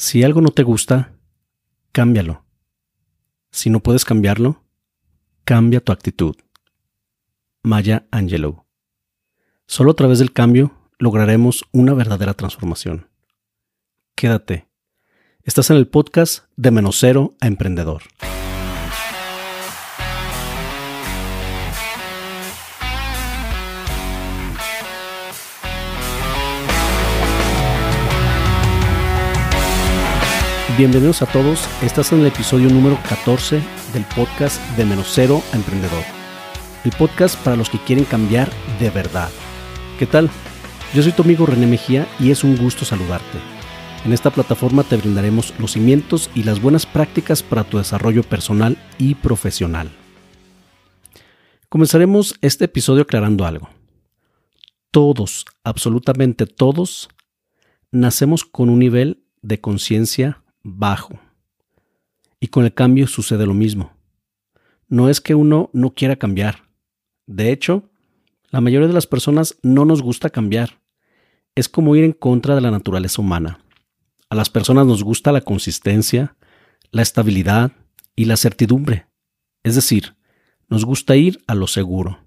Si algo no te gusta, cámbialo. Si no puedes cambiarlo, cambia tu actitud. Maya Angelou. Solo a través del cambio lograremos una verdadera transformación. Quédate. Estás en el podcast de menos cero a emprendedor. Bienvenidos a todos, estás en el episodio número 14 del podcast de menos cero a emprendedor. El podcast para los que quieren cambiar de verdad. ¿Qué tal? Yo soy tu amigo René Mejía y es un gusto saludarte. En esta plataforma te brindaremos los cimientos y las buenas prácticas para tu desarrollo personal y profesional. Comenzaremos este episodio aclarando algo. Todos, absolutamente todos, nacemos con un nivel de conciencia bajo. Y con el cambio sucede lo mismo. No es que uno no quiera cambiar. De hecho, la mayoría de las personas no nos gusta cambiar. Es como ir en contra de la naturaleza humana. A las personas nos gusta la consistencia, la estabilidad y la certidumbre. Es decir, nos gusta ir a lo seguro.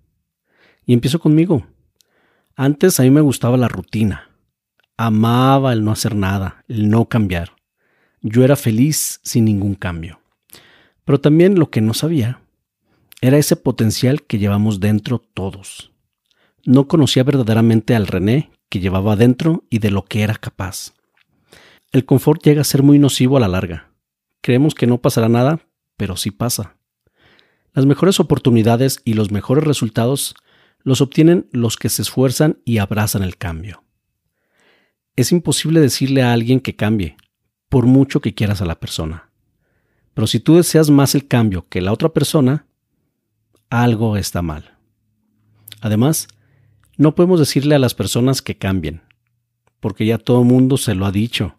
Y empiezo conmigo. Antes a mí me gustaba la rutina. Amaba el no hacer nada, el no cambiar yo era feliz sin ningún cambio. Pero también lo que no sabía era ese potencial que llevamos dentro todos. No conocía verdaderamente al René que llevaba dentro y de lo que era capaz. El confort llega a ser muy nocivo a la larga. Creemos que no pasará nada, pero sí pasa. Las mejores oportunidades y los mejores resultados los obtienen los que se esfuerzan y abrazan el cambio. Es imposible decirle a alguien que cambie, por mucho que quieras a la persona. Pero si tú deseas más el cambio que la otra persona, algo está mal. Además, no podemos decirle a las personas que cambien, porque ya todo mundo se lo ha dicho.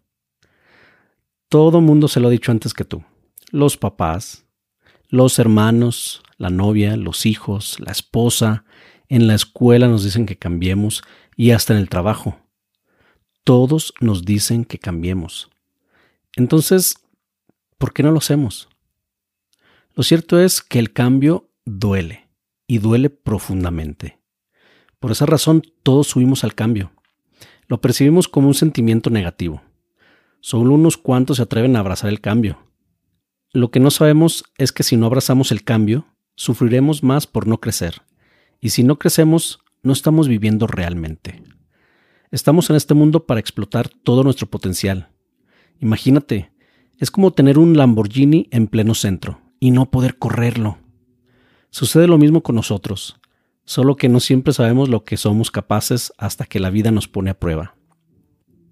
Todo mundo se lo ha dicho antes que tú. Los papás, los hermanos, la novia, los hijos, la esposa, en la escuela nos dicen que cambiemos y hasta en el trabajo. Todos nos dicen que cambiemos. Entonces, ¿por qué no lo hacemos? Lo cierto es que el cambio duele y duele profundamente. Por esa razón todos subimos al cambio. Lo percibimos como un sentimiento negativo. Solo unos cuantos se atreven a abrazar el cambio. Lo que no sabemos es que si no abrazamos el cambio, sufriremos más por no crecer. Y si no crecemos, no estamos viviendo realmente. Estamos en este mundo para explotar todo nuestro potencial, Imagínate, es como tener un Lamborghini en pleno centro y no poder correrlo. Sucede lo mismo con nosotros, solo que no siempre sabemos lo que somos capaces hasta que la vida nos pone a prueba.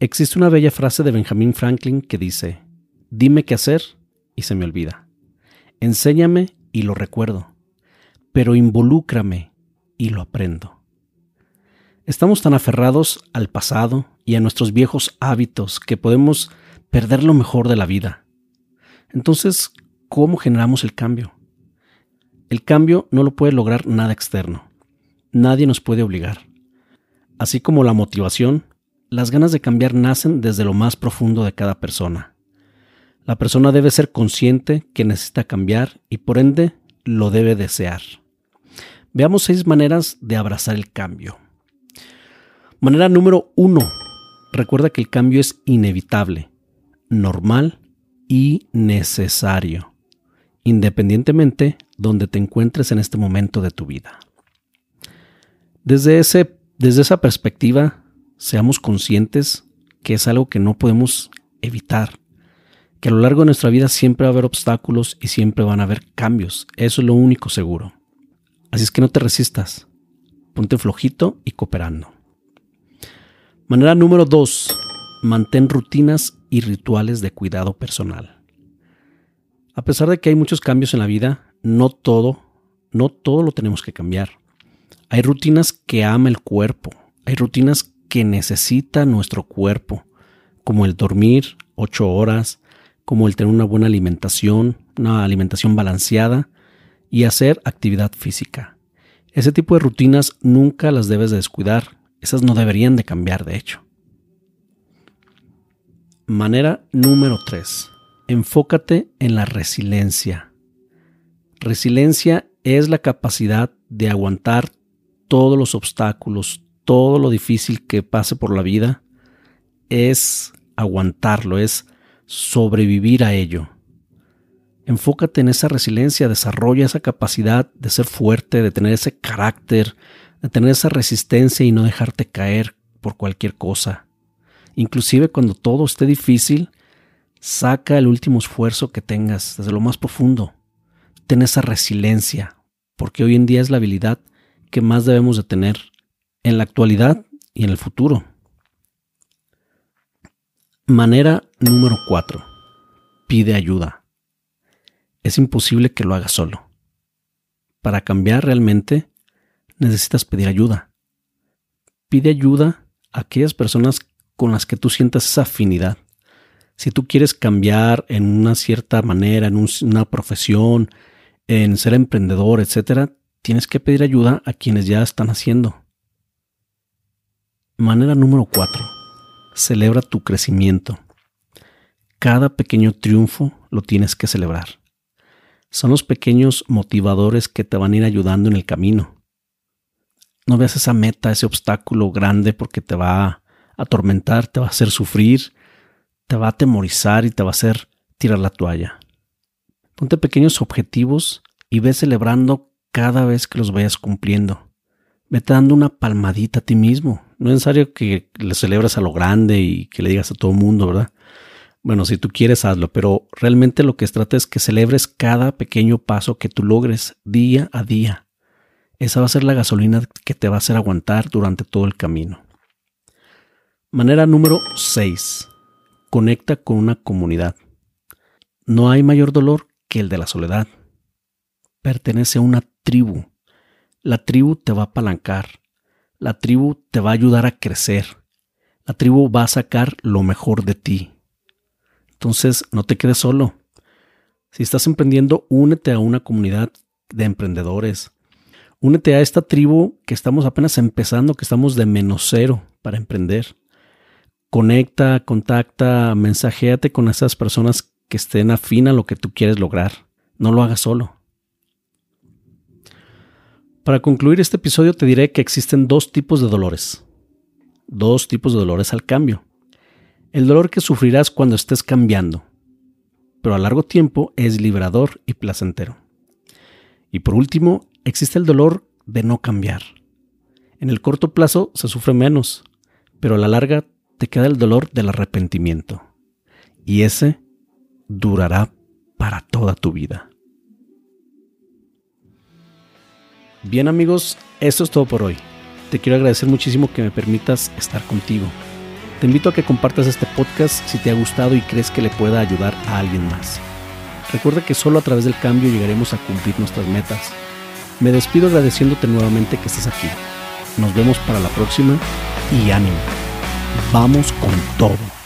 Existe una bella frase de Benjamin Franklin que dice, dime qué hacer y se me olvida. Enséñame y lo recuerdo, pero involúcrame y lo aprendo. Estamos tan aferrados al pasado y a nuestros viejos hábitos que podemos perder lo mejor de la vida. Entonces, ¿cómo generamos el cambio? El cambio no lo puede lograr nada externo. Nadie nos puede obligar. Así como la motivación, las ganas de cambiar nacen desde lo más profundo de cada persona. La persona debe ser consciente que necesita cambiar y por ende lo debe desear. Veamos seis maneras de abrazar el cambio. Manera número uno. Recuerda que el cambio es inevitable normal y necesario, independientemente donde te encuentres en este momento de tu vida. Desde, ese, desde esa perspectiva, seamos conscientes que es algo que no podemos evitar, que a lo largo de nuestra vida siempre va a haber obstáculos y siempre van a haber cambios. Eso es lo único seguro. Así es que no te resistas. Ponte flojito y cooperando. Manera número dos mantén rutinas y rituales de cuidado personal. A pesar de que hay muchos cambios en la vida, no todo, no todo lo tenemos que cambiar. Hay rutinas que ama el cuerpo, hay rutinas que necesita nuestro cuerpo, como el dormir ocho horas, como el tener una buena alimentación, una alimentación balanceada y hacer actividad física. Ese tipo de rutinas nunca las debes de descuidar, esas no deberían de cambiar de hecho. Manera número 3. Enfócate en la resiliencia. Resiliencia es la capacidad de aguantar todos los obstáculos, todo lo difícil que pase por la vida, es aguantarlo, es sobrevivir a ello. Enfócate en esa resiliencia, desarrolla esa capacidad de ser fuerte, de tener ese carácter, de tener esa resistencia y no dejarte caer por cualquier cosa. Inclusive cuando todo esté difícil, saca el último esfuerzo que tengas desde lo más profundo. Ten esa resiliencia, porque hoy en día es la habilidad que más debemos de tener en la actualidad y en el futuro. Manera número 4. Pide ayuda. Es imposible que lo hagas solo. Para cambiar realmente, necesitas pedir ayuda. Pide ayuda a aquellas personas con las que tú sientas esa afinidad. Si tú quieres cambiar en una cierta manera, en una profesión, en ser emprendedor, etcétera, tienes que pedir ayuda a quienes ya están haciendo. Manera número 4. Celebra tu crecimiento. Cada pequeño triunfo lo tienes que celebrar. Son los pequeños motivadores que te van a ir ayudando en el camino. No veas esa meta, ese obstáculo grande porque te va atormentar, te va a hacer sufrir, te va a atemorizar y te va a hacer tirar la toalla. Ponte pequeños objetivos y ve celebrando cada vez que los vayas cumpliendo. Vete dando una palmadita a ti mismo. No es necesario que le celebres a lo grande y que le digas a todo el mundo, ¿verdad? Bueno, si tú quieres, hazlo, pero realmente lo que trata es que celebres cada pequeño paso que tú logres día a día. Esa va a ser la gasolina que te va a hacer aguantar durante todo el camino. Manera número 6. Conecta con una comunidad. No hay mayor dolor que el de la soledad. Pertenece a una tribu la tribu te va a apalancar. La tribu te va a ayudar a crecer. La tribu va a sacar lo mejor de ti. Entonces, no te quedes solo. Si estás emprendiendo, únete a una comunidad de emprendedores. Únete a esta tribu que estamos apenas empezando, que estamos de menos cero para emprender. Conecta, contacta, mensajéate con esas personas que estén afín a lo que tú quieres lograr. No lo hagas solo. Para concluir este episodio te diré que existen dos tipos de dolores. Dos tipos de dolores al cambio. El dolor que sufrirás cuando estés cambiando, pero a largo tiempo es liberador y placentero. Y por último, existe el dolor de no cambiar. En el corto plazo se sufre menos, pero a la larga te queda el dolor del arrepentimiento. Y ese durará para toda tu vida. Bien amigos, esto es todo por hoy. Te quiero agradecer muchísimo que me permitas estar contigo. Te invito a que compartas este podcast si te ha gustado y crees que le pueda ayudar a alguien más. Recuerda que solo a través del cambio llegaremos a cumplir nuestras metas. Me despido agradeciéndote nuevamente que estés aquí. Nos vemos para la próxima y ánimo. Vamos con todo.